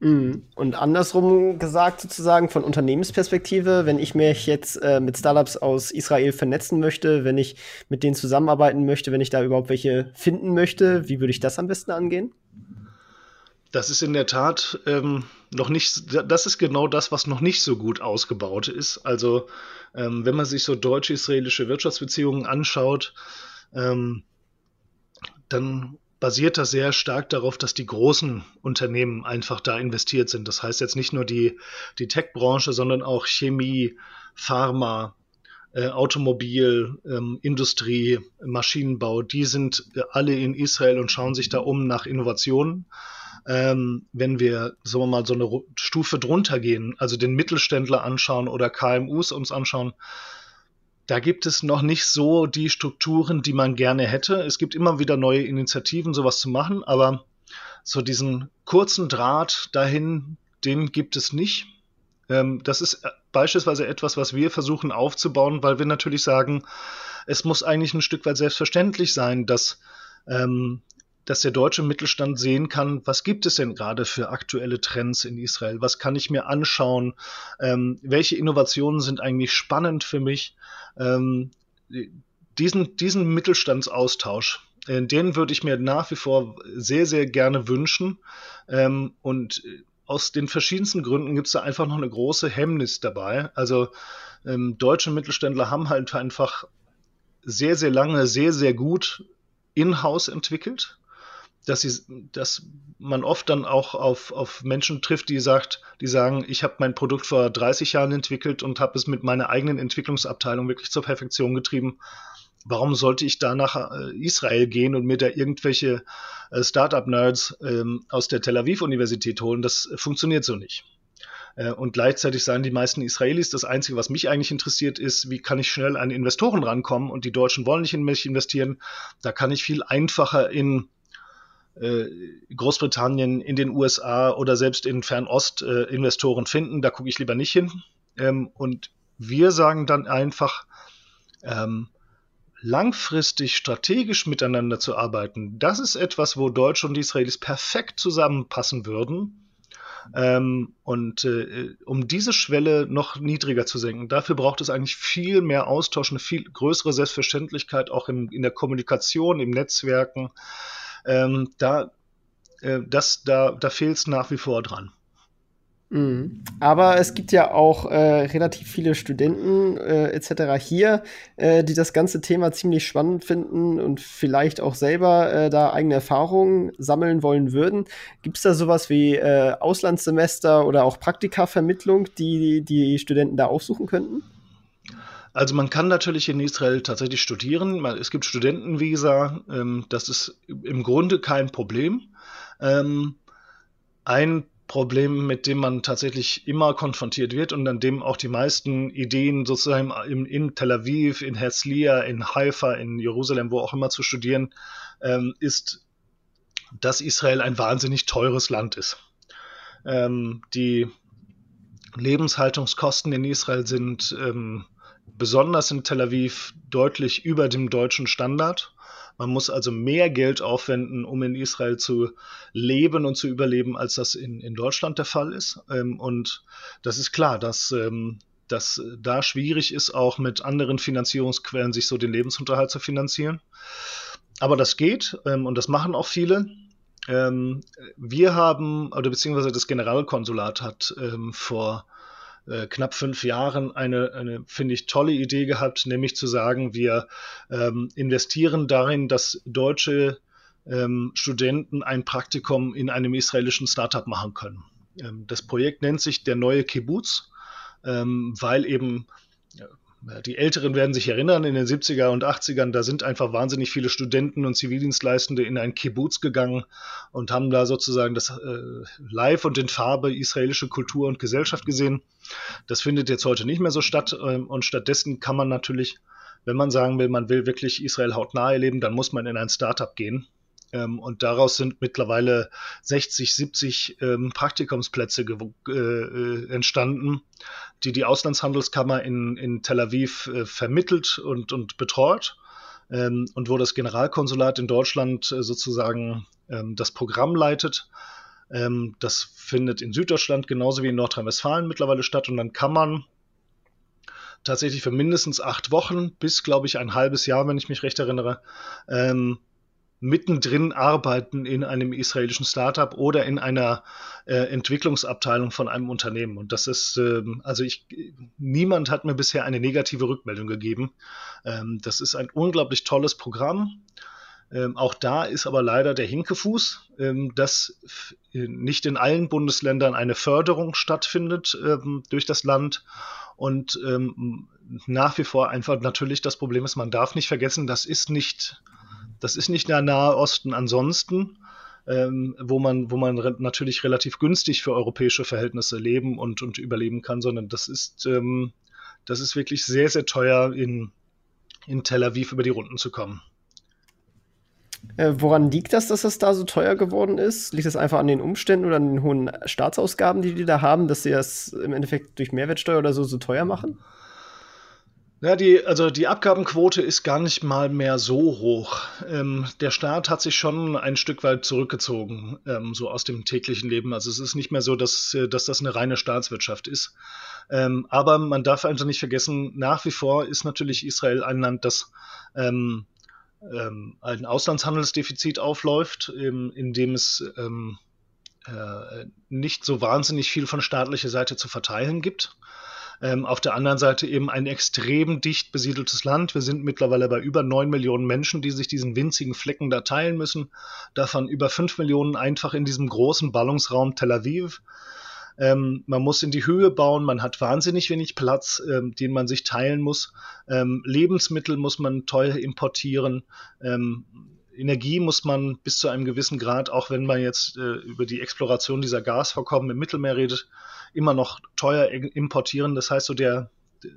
Mhm. Und andersrum gesagt, sozusagen von Unternehmensperspektive, wenn ich mich jetzt äh, mit Startups aus Israel vernetzen möchte, wenn ich mit denen zusammenarbeiten möchte, wenn ich da überhaupt welche finden möchte, wie würde ich das am besten angehen? Das ist in der Tat ähm, noch nicht, das ist genau das, was noch nicht so gut ausgebaut ist. Also, ähm, wenn man sich so deutsch-israelische Wirtschaftsbeziehungen anschaut, ähm, dann basiert das sehr stark darauf, dass die großen Unternehmen einfach da investiert sind. Das heißt jetzt nicht nur die, die Tech-Branche, sondern auch Chemie, Pharma, äh, Automobil, ähm, Industrie, Maschinenbau, die sind alle in Israel und schauen sich da um nach Innovationen. Ähm, wenn wir, sagen wir mal, so eine Stufe drunter gehen, also den Mittelständler anschauen oder KMUs uns anschauen, da gibt es noch nicht so die Strukturen, die man gerne hätte. Es gibt immer wieder neue Initiativen, sowas zu machen, aber so diesen kurzen Draht dahin, den gibt es nicht. Ähm, das ist äh, beispielsweise etwas, was wir versuchen aufzubauen, weil wir natürlich sagen, es muss eigentlich ein Stück weit selbstverständlich sein, dass ähm, dass der deutsche Mittelstand sehen kann, was gibt es denn gerade für aktuelle Trends in Israel? Was kann ich mir anschauen? Ähm, welche Innovationen sind eigentlich spannend für mich? Ähm, diesen, diesen Mittelstandsaustausch, äh, den würde ich mir nach wie vor sehr, sehr gerne wünschen. Ähm, und aus den verschiedensten Gründen gibt es da einfach noch eine große Hemmnis dabei. Also ähm, deutsche Mittelständler haben halt einfach sehr, sehr lange, sehr, sehr gut in-house entwickelt dass, sie, dass man oft dann auch auf, auf Menschen trifft, die sagt, die sagen, ich habe mein Produkt vor 30 Jahren entwickelt und habe es mit meiner eigenen Entwicklungsabteilung wirklich zur Perfektion getrieben. Warum sollte ich da nach äh, Israel gehen und mir da irgendwelche äh, Startup-Nerds ähm, aus der Tel Aviv-Universität holen? Das funktioniert so nicht. Äh, und gleichzeitig sagen die meisten Israelis, das Einzige, was mich eigentlich interessiert, ist, wie kann ich schnell an Investoren rankommen? Und die Deutschen wollen nicht in mich investieren. Da kann ich viel einfacher in Großbritannien, in den USA oder selbst in Fernost äh, Investoren finden. Da gucke ich lieber nicht hin. Ähm, und wir sagen dann einfach, ähm, langfristig strategisch miteinander zu arbeiten, das ist etwas, wo Deutsche und Israelis perfekt zusammenpassen würden. Ähm, und äh, um diese Schwelle noch niedriger zu senken, dafür braucht es eigentlich viel mehr Austausch, eine viel größere Selbstverständlichkeit auch im, in der Kommunikation, im Netzwerken. Ähm, da, äh, das, da, da fehlt es nach wie vor dran. Mhm. Aber es gibt ja auch äh, relativ viele Studenten äh, etc. hier, äh, die das ganze Thema ziemlich spannend finden und vielleicht auch selber äh, da eigene Erfahrungen sammeln wollen würden. Gibt es da sowas wie äh, Auslandssemester oder auch Praktikavermittlung, die die Studenten da aufsuchen könnten? Also man kann natürlich in Israel tatsächlich studieren. Es gibt Studentenvisa. Ähm, das ist im Grunde kein Problem. Ähm, ein Problem, mit dem man tatsächlich immer konfrontiert wird und an dem auch die meisten Ideen sozusagen in, in Tel Aviv, in Herzliya, in Haifa, in Jerusalem, wo auch immer zu studieren, ähm, ist, dass Israel ein wahnsinnig teures Land ist. die Lebenshaltungskosten in Israel sind besonders in Tel Aviv deutlich über dem deutschen Standard. Man muss also mehr Geld aufwenden, um in Israel zu leben und zu überleben, als das in, in Deutschland der Fall ist. Ähm, und das ist klar, dass, ähm, dass da schwierig ist, auch mit anderen Finanzierungsquellen sich so den Lebensunterhalt zu finanzieren. Aber das geht ähm, und das machen auch viele. Wir haben, oder beziehungsweise das Generalkonsulat hat vor äh, knapp fünf Jahren eine, eine finde ich, tolle Idee gehabt, nämlich zu sagen, wir ähm, investieren darin, dass deutsche ähm, Studenten ein Praktikum in einem israelischen Startup machen können. Ähm, das Projekt nennt sich der neue Kibbutz, ähm, weil eben die Älteren werden sich erinnern, in den 70er und 80ern, da sind einfach wahnsinnig viele Studenten und Zivildienstleistende in ein Kibbutz gegangen und haben da sozusagen das äh, live und in Farbe israelische Kultur und Gesellschaft gesehen. Das findet jetzt heute nicht mehr so statt ähm, und stattdessen kann man natürlich, wenn man sagen will, man will wirklich Israel hautnah erleben, dann muss man in ein Startup gehen. Ähm, und daraus sind mittlerweile 60, 70 ähm, Praktikumsplätze äh, äh, entstanden, die die Auslandshandelskammer in, in Tel Aviv äh, vermittelt und, und betreut. Ähm, und wo das Generalkonsulat in Deutschland äh, sozusagen ähm, das Programm leitet. Ähm, das findet in Süddeutschland genauso wie in Nordrhein-Westfalen mittlerweile statt. Und dann kann man tatsächlich für mindestens acht Wochen bis, glaube ich, ein halbes Jahr, wenn ich mich recht erinnere, ähm, mittendrin arbeiten in einem israelischen Startup oder in einer äh, Entwicklungsabteilung von einem Unternehmen. Und das ist, ähm, also ich, niemand hat mir bisher eine negative Rückmeldung gegeben. Ähm, das ist ein unglaublich tolles Programm. Ähm, auch da ist aber leider der Hinkefuß, ähm, dass nicht in allen Bundesländern eine Förderung stattfindet ähm, durch das Land und ähm, nach wie vor einfach natürlich das Problem ist, man darf nicht vergessen, das ist nicht das ist nicht der Nahe Osten ansonsten, ähm, wo man, wo man re natürlich relativ günstig für europäische Verhältnisse leben und, und überleben kann, sondern das ist, ähm, das ist wirklich sehr, sehr teuer, in, in Tel Aviv über die Runden zu kommen. Äh, woran liegt das, dass es da so teuer geworden ist? Liegt das einfach an den Umständen oder an den hohen Staatsausgaben, die die da haben, dass sie das im Endeffekt durch Mehrwertsteuer oder so so teuer machen? Ja, die, also die Abgabenquote ist gar nicht mal mehr so hoch. Ähm, der Staat hat sich schon ein Stück weit zurückgezogen, ähm, so aus dem täglichen Leben. Also es ist nicht mehr so, dass, äh, dass das eine reine Staatswirtschaft ist. Ähm, aber man darf einfach nicht vergessen, nach wie vor ist natürlich Israel ein Land, das ähm, ähm, ein Auslandshandelsdefizit aufläuft, ähm, in dem es äh, nicht so wahnsinnig viel von staatlicher Seite zu verteilen gibt. Ähm, auf der anderen Seite eben ein extrem dicht besiedeltes Land. Wir sind mittlerweile bei über 9 Millionen Menschen, die sich diesen winzigen Flecken da teilen müssen. Davon über 5 Millionen einfach in diesem großen Ballungsraum Tel Aviv. Ähm, man muss in die Höhe bauen, man hat wahnsinnig wenig Platz, ähm, den man sich teilen muss. Ähm, Lebensmittel muss man teuer importieren. Energie muss man bis zu einem gewissen Grad, auch wenn man jetzt äh, über die Exploration dieser Gasvorkommen im Mittelmeer redet, immer noch teuer importieren. Das heißt, so der,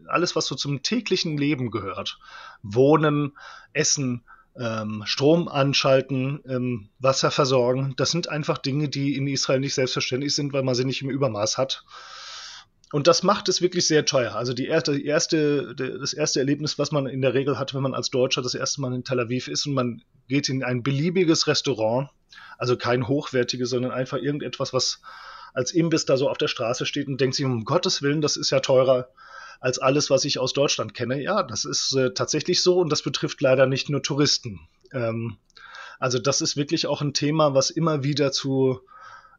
alles, was so zum täglichen Leben gehört, Wohnen, Essen, ähm, Strom anschalten, ähm, Wasser versorgen, das sind einfach Dinge, die in Israel nicht selbstverständlich sind, weil man sie nicht im Übermaß hat. Und das macht es wirklich sehr teuer. Also die erste, die erste, das erste Erlebnis, was man in der Regel hat, wenn man als Deutscher das erste Mal in Tel Aviv ist und man geht in ein beliebiges Restaurant, also kein hochwertiges, sondern einfach irgendetwas, was als Imbiss da so auf der Straße steht und denkt sich, um Gottes Willen, das ist ja teurer als alles, was ich aus Deutschland kenne. Ja, das ist äh, tatsächlich so und das betrifft leider nicht nur Touristen. Ähm, also das ist wirklich auch ein Thema, was immer wieder zu,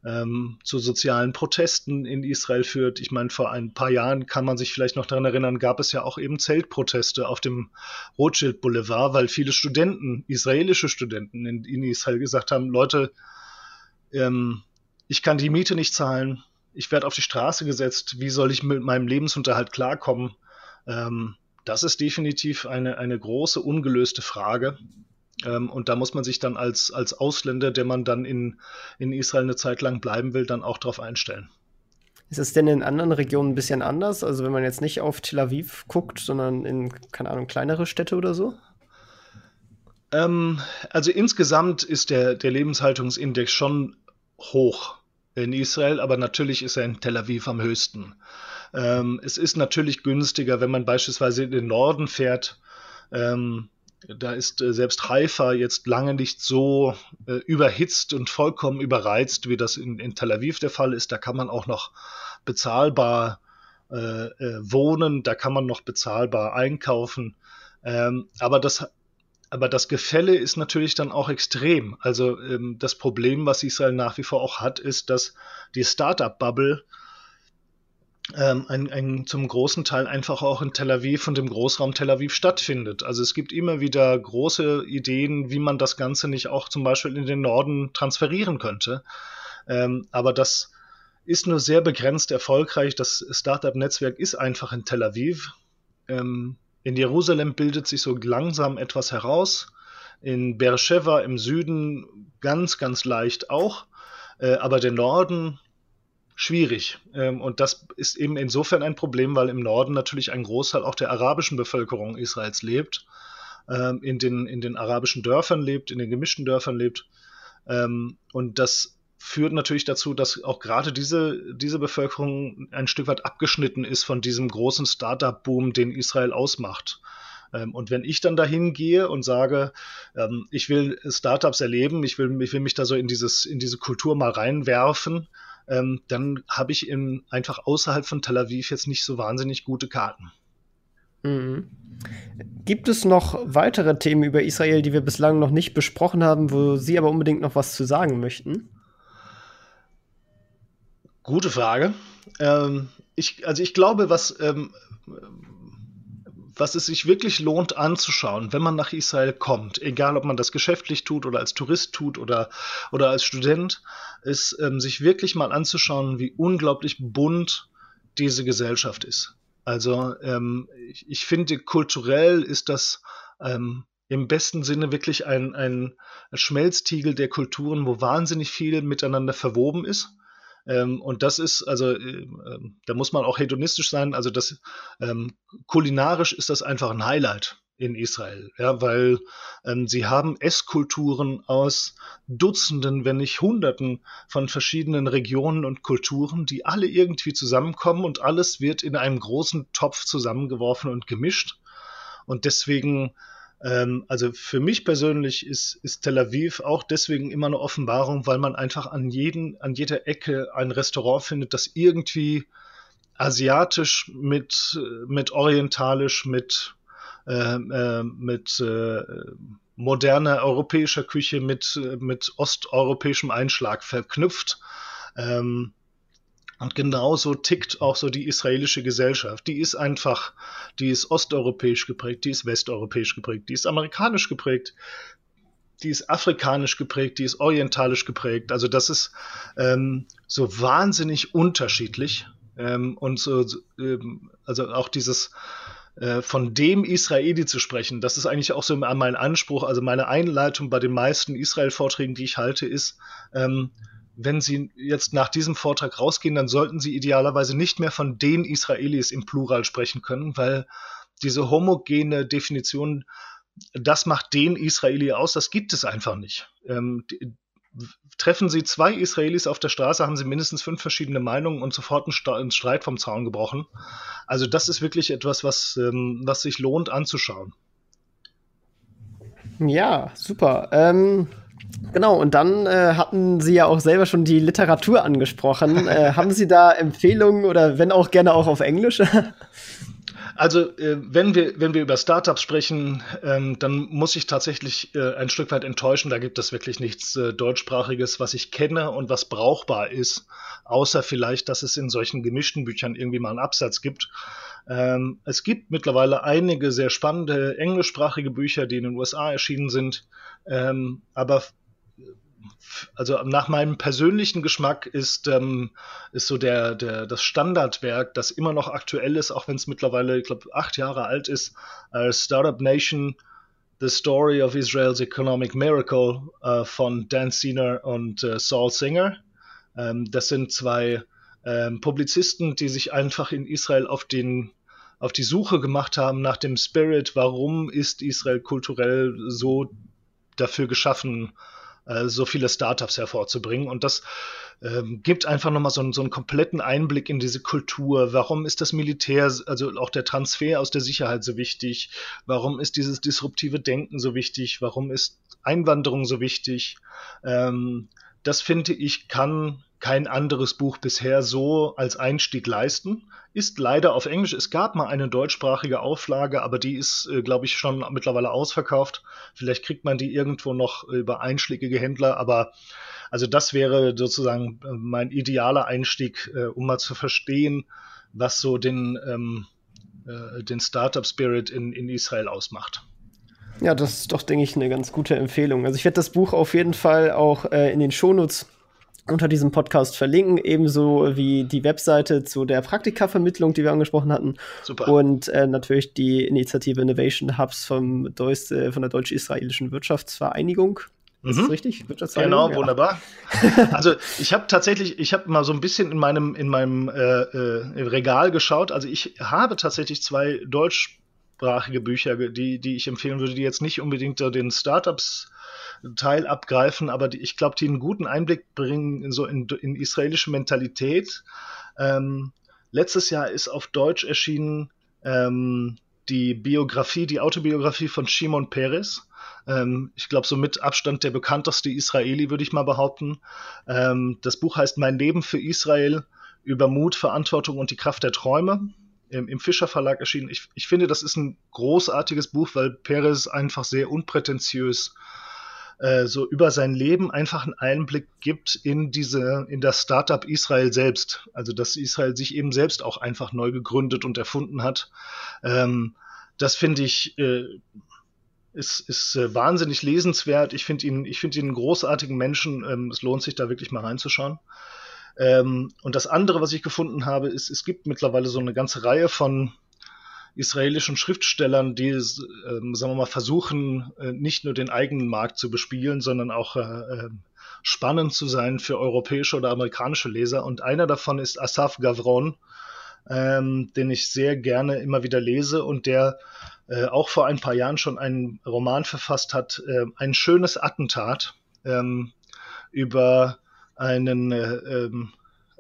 ähm, zu sozialen Protesten in Israel führt. Ich meine, vor ein paar Jahren kann man sich vielleicht noch daran erinnern, gab es ja auch eben Zeltproteste auf dem Rothschild Boulevard, weil viele Studenten, israelische Studenten in, in Israel gesagt haben, Leute, ähm, ich kann die Miete nicht zahlen, ich werde auf die Straße gesetzt, wie soll ich mit meinem Lebensunterhalt klarkommen? Ähm, das ist definitiv eine, eine große ungelöste Frage. Ähm, und da muss man sich dann als, als Ausländer, der man dann in, in Israel eine Zeit lang bleiben will, dann auch darauf einstellen. Ist es denn in anderen Regionen ein bisschen anders? Also wenn man jetzt nicht auf Tel Aviv guckt, sondern in, keine Ahnung, kleinere Städte oder so? Ähm, also insgesamt ist der, der Lebenshaltungsindex schon hoch in Israel, aber natürlich ist er in Tel Aviv am höchsten. Ähm, es ist natürlich günstiger, wenn man beispielsweise in den Norden fährt. Ähm, da ist äh, selbst Haifa jetzt lange nicht so äh, überhitzt und vollkommen überreizt, wie das in, in, Tel Aviv der Fall ist. Da kann man auch noch bezahlbar äh, äh wohnen, da kann man noch bezahlbar einkaufen. Ähm, aber das aber das Gefälle ist natürlich dann auch extrem. Also ähm, das Problem, was Israel nach wie vor auch hat, ist, dass die Startup-Bubble ähm, ein, ein, zum großen Teil einfach auch in Tel Aviv und im Großraum Tel Aviv stattfindet. Also es gibt immer wieder große Ideen, wie man das Ganze nicht auch zum Beispiel in den Norden transferieren könnte. Ähm, aber das ist nur sehr begrenzt erfolgreich. Das Startup-Netzwerk ist einfach in Tel Aviv. Ähm, in Jerusalem bildet sich so langsam etwas heraus. In Beersheba im Süden ganz, ganz leicht auch. Äh, aber der Norden schwierig. Ähm, und das ist eben insofern ein Problem, weil im Norden natürlich ein Großteil auch der arabischen Bevölkerung Israels lebt, ähm, in, den, in den arabischen Dörfern lebt, in den gemischten Dörfern lebt. Ähm, und das führt natürlich dazu, dass auch gerade diese, diese Bevölkerung ein Stück weit abgeschnitten ist von diesem großen Startup-Boom, den Israel ausmacht. Und wenn ich dann dahin gehe und sage, ich will Startups erleben, ich will, ich will mich da so in, dieses, in diese Kultur mal reinwerfen, ähm, dann habe ich in, einfach außerhalb von Tel Aviv jetzt nicht so wahnsinnig gute Karten. Mhm. Gibt es noch weitere Themen über Israel, die wir bislang noch nicht besprochen haben, wo Sie aber unbedingt noch was zu sagen möchten? Gute Frage. Ähm, ich, also ich glaube, was, ähm, was es sich wirklich lohnt anzuschauen, wenn man nach Israel kommt, egal ob man das geschäftlich tut oder als Tourist tut oder, oder als Student, ist ähm, sich wirklich mal anzuschauen, wie unglaublich bunt diese Gesellschaft ist. Also ähm, ich, ich, finde, kulturell ist das ähm, im besten Sinne wirklich ein, ein Schmelztiegel der Kulturen, wo wahnsinnig viel miteinander verwoben ist. Ähm, und das ist, also, äh, äh, da muss man auch hedonistisch sein. Also, das ähm, kulinarisch ist das einfach ein Highlight in Israel, ja, weil ähm, sie haben Esskulturen aus Dutzenden, wenn nicht Hunderten von verschiedenen Regionen und Kulturen, die alle irgendwie zusammenkommen und alles wird in einem großen Topf zusammengeworfen und gemischt. Und deswegen ähm, also für mich persönlich ist, ist Tel Aviv auch deswegen immer eine Offenbarung, weil man einfach an, jeden, an jeder Ecke ein Restaurant findet, das irgendwie asiatisch mit, mit orientalisch, mit, äh, äh, mit äh, moderner europäischer Küche, mit, mit osteuropäischem Einschlag verknüpft. Ähm, und genauso tickt auch so die israelische Gesellschaft. Die ist einfach, die ist osteuropäisch geprägt, die ist westeuropäisch geprägt, die ist amerikanisch geprägt, die ist afrikanisch geprägt, die ist orientalisch geprägt. Also das ist ähm, so wahnsinnig unterschiedlich. Ähm, und so, ähm, also auch dieses äh, von dem Israeli zu sprechen, das ist eigentlich auch so mein Anspruch. Also meine Einleitung bei den meisten Israel-Vorträgen, die ich halte, ist, ähm, wenn Sie jetzt nach diesem Vortrag rausgehen, dann sollten Sie idealerweise nicht mehr von den Israelis im Plural sprechen können, weil diese homogene Definition, das macht den Israeli aus, das gibt es einfach nicht. Ähm, treffen Sie zwei Israelis auf der Straße, haben Sie mindestens fünf verschiedene Meinungen und sofort ein Streit vom Zaun gebrochen. Also das ist wirklich etwas, was, ähm, was sich lohnt anzuschauen. Ja, super. Ähm, Genau, und dann äh, hatten Sie ja auch selber schon die Literatur angesprochen. äh, haben Sie da Empfehlungen oder wenn auch gerne auch auf Englisch? Also, äh, wenn, wir, wenn wir über Startups sprechen, ähm, dann muss ich tatsächlich äh, ein Stück weit enttäuschen. Da gibt es wirklich nichts äh, Deutschsprachiges, was ich kenne und was brauchbar ist, außer vielleicht, dass es in solchen gemischten Büchern irgendwie mal einen Absatz gibt. Ähm, es gibt mittlerweile einige sehr spannende englischsprachige Bücher, die in den USA erschienen sind. Ähm, aber also nach meinem persönlichen Geschmack ist, ähm, ist so der, der, das Standardwerk, das immer noch aktuell ist, auch wenn es mittlerweile, ich glaube, acht Jahre alt ist, äh, Startup Nation, The Story of Israel's Economic Miracle äh, von Dan Siener und äh, Saul Singer. Ähm, das sind zwei ähm, Publizisten, die sich einfach in Israel auf den auf die Suche gemacht haben nach dem Spirit, warum ist Israel kulturell so dafür geschaffen, äh, so viele Startups hervorzubringen. Und das ähm, gibt einfach nochmal so, so einen kompletten Einblick in diese Kultur. Warum ist das Militär, also auch der Transfer aus der Sicherheit so wichtig? Warum ist dieses disruptive Denken so wichtig? Warum ist Einwanderung so wichtig? Ähm, das finde ich, kann kein anderes Buch bisher so als Einstieg leisten. Ist leider auf Englisch. Es gab mal eine deutschsprachige Auflage, aber die ist, äh, glaube ich, schon mittlerweile ausverkauft. Vielleicht kriegt man die irgendwo noch über einschlägige Händler, aber also das wäre sozusagen äh, mein idealer Einstieg, äh, um mal zu verstehen, was so den, ähm, äh, den Startup Spirit in, in Israel ausmacht. Ja, das ist doch, denke ich, eine ganz gute Empfehlung. Also ich werde das Buch auf jeden Fall auch äh, in den Shownotes unter diesem Podcast verlinken, ebenso wie die Webseite zu der Praktikavermittlung, die wir angesprochen hatten. Super. Und äh, natürlich die Initiative Innovation Hubs vom Deus, äh, von der Deutsch-Israelischen Wirtschaftsvereinigung. Ist mhm. das richtig? Genau, ja. wunderbar. also ich habe tatsächlich, ich habe mal so ein bisschen in meinem, in meinem äh, äh, Regal geschaut. Also ich habe tatsächlich zwei deutschsprachige Bücher, die, die ich empfehlen würde, die jetzt nicht unbedingt den Startups Teil abgreifen, aber die, ich glaube, die einen guten Einblick bringen so in, in israelische Mentalität. Ähm, letztes Jahr ist auf Deutsch erschienen ähm, die Biografie, die Autobiografie von Shimon Peres. Ähm, ich glaube, so mit Abstand der bekannteste Israeli, würde ich mal behaupten. Ähm, das Buch heißt Mein Leben für Israel über Mut, Verantwortung und die Kraft der Träume. im, im Fischer Verlag erschienen. Ich, ich finde, das ist ein großartiges Buch, weil Perez einfach sehr unprätentiös äh, so über sein Leben einfach einen Einblick gibt in diese, in das Startup Israel selbst. Also, dass Israel sich eben selbst auch einfach neu gegründet und erfunden hat. Ähm, das finde ich, äh, ist, ist äh, wahnsinnig lesenswert. Ich finde ihn, ich finde ihn einen großartigen Menschen. Ähm, es lohnt sich da wirklich mal reinzuschauen. Ähm, und das andere, was ich gefunden habe, ist, es gibt mittlerweile so eine ganze Reihe von israelischen Schriftstellern, die, äh, sagen wir mal, versuchen, äh, nicht nur den eigenen Markt zu bespielen, sondern auch äh, ähm, spannend zu sein für europäische oder amerikanische Leser. Und einer davon ist Asaf Gavron, ähm, den ich sehr gerne immer wieder lese und der äh, auch vor ein paar Jahren schon einen Roman verfasst hat, äh, ein schönes Attentat ähm, über einen äh, ähm,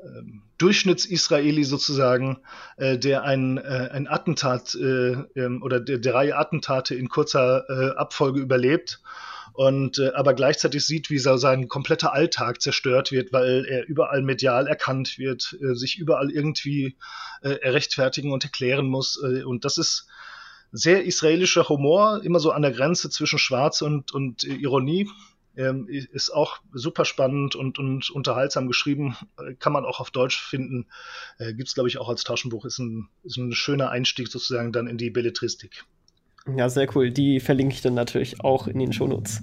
ähm, Durchschnittsisraeli sozusagen, äh, der ein, äh, ein Attentat äh, ähm, oder der, drei Attentate in kurzer äh, Abfolge überlebt und äh, aber gleichzeitig sieht, wie so sein kompletter Alltag zerstört wird, weil er überall medial erkannt wird, äh, sich überall irgendwie rechtfertigen und erklären muss. und das ist sehr israelischer Humor, immer so an der Grenze zwischen Schwarz und, und Ironie ähm, ist auch super spannend und, und unterhaltsam geschrieben. Kann man auch auf Deutsch finden. Äh, Gibt es, glaube ich, auch als Taschenbuch. Ist ein, ist ein schöner Einstieg sozusagen dann in die Belletristik. Ja, sehr cool. Die verlinke ich dann natürlich auch in den Shownotes.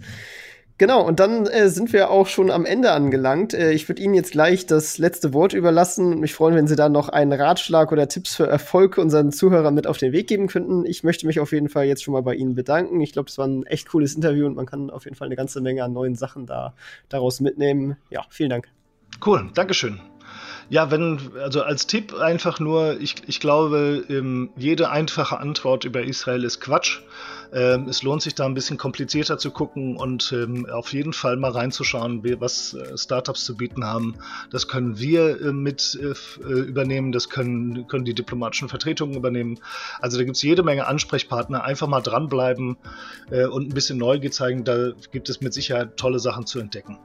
Genau, und dann äh, sind wir auch schon am Ende angelangt. Äh, ich würde Ihnen jetzt gleich das letzte Wort überlassen und mich freuen, wenn Sie da noch einen Ratschlag oder Tipps für Erfolg unseren Zuhörern mit auf den Weg geben könnten. Ich möchte mich auf jeden Fall jetzt schon mal bei Ihnen bedanken. Ich glaube, es war ein echt cooles Interview und man kann auf jeden Fall eine ganze Menge an neuen Sachen da daraus mitnehmen. Ja, vielen Dank. Cool, Dankeschön. Ja, wenn, also als Tipp einfach nur, ich, ich glaube, ähm, jede einfache Antwort über Israel ist Quatsch. Ähm, es lohnt sich da ein bisschen komplizierter zu gucken und ähm, auf jeden Fall mal reinzuschauen, was äh, Startups zu bieten haben. Das können wir äh, mit äh, äh, übernehmen, das können, können die diplomatischen Vertretungen übernehmen. Also da gibt es jede Menge Ansprechpartner. Einfach mal dranbleiben äh, und ein bisschen Neugier zeigen. Da gibt es mit Sicherheit tolle Sachen zu entdecken.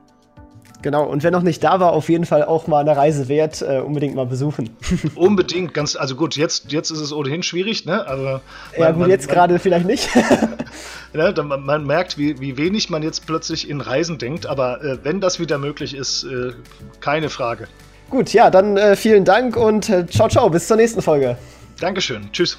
Genau, und wer noch nicht da war, auf jeden Fall auch mal eine Reise wert, äh, unbedingt mal besuchen. unbedingt, ganz, also gut, jetzt, jetzt ist es ohnehin schwierig, ne? Aber man, ja, gut, man, jetzt gerade vielleicht nicht. ja, man, man, merkt, wie, wie wenig man jetzt plötzlich in Reisen denkt, aber äh, wenn das wieder möglich ist, äh, keine Frage. Gut, ja, dann äh, vielen Dank und äh, ciao, ciao, bis zur nächsten Folge. Dankeschön, tschüss.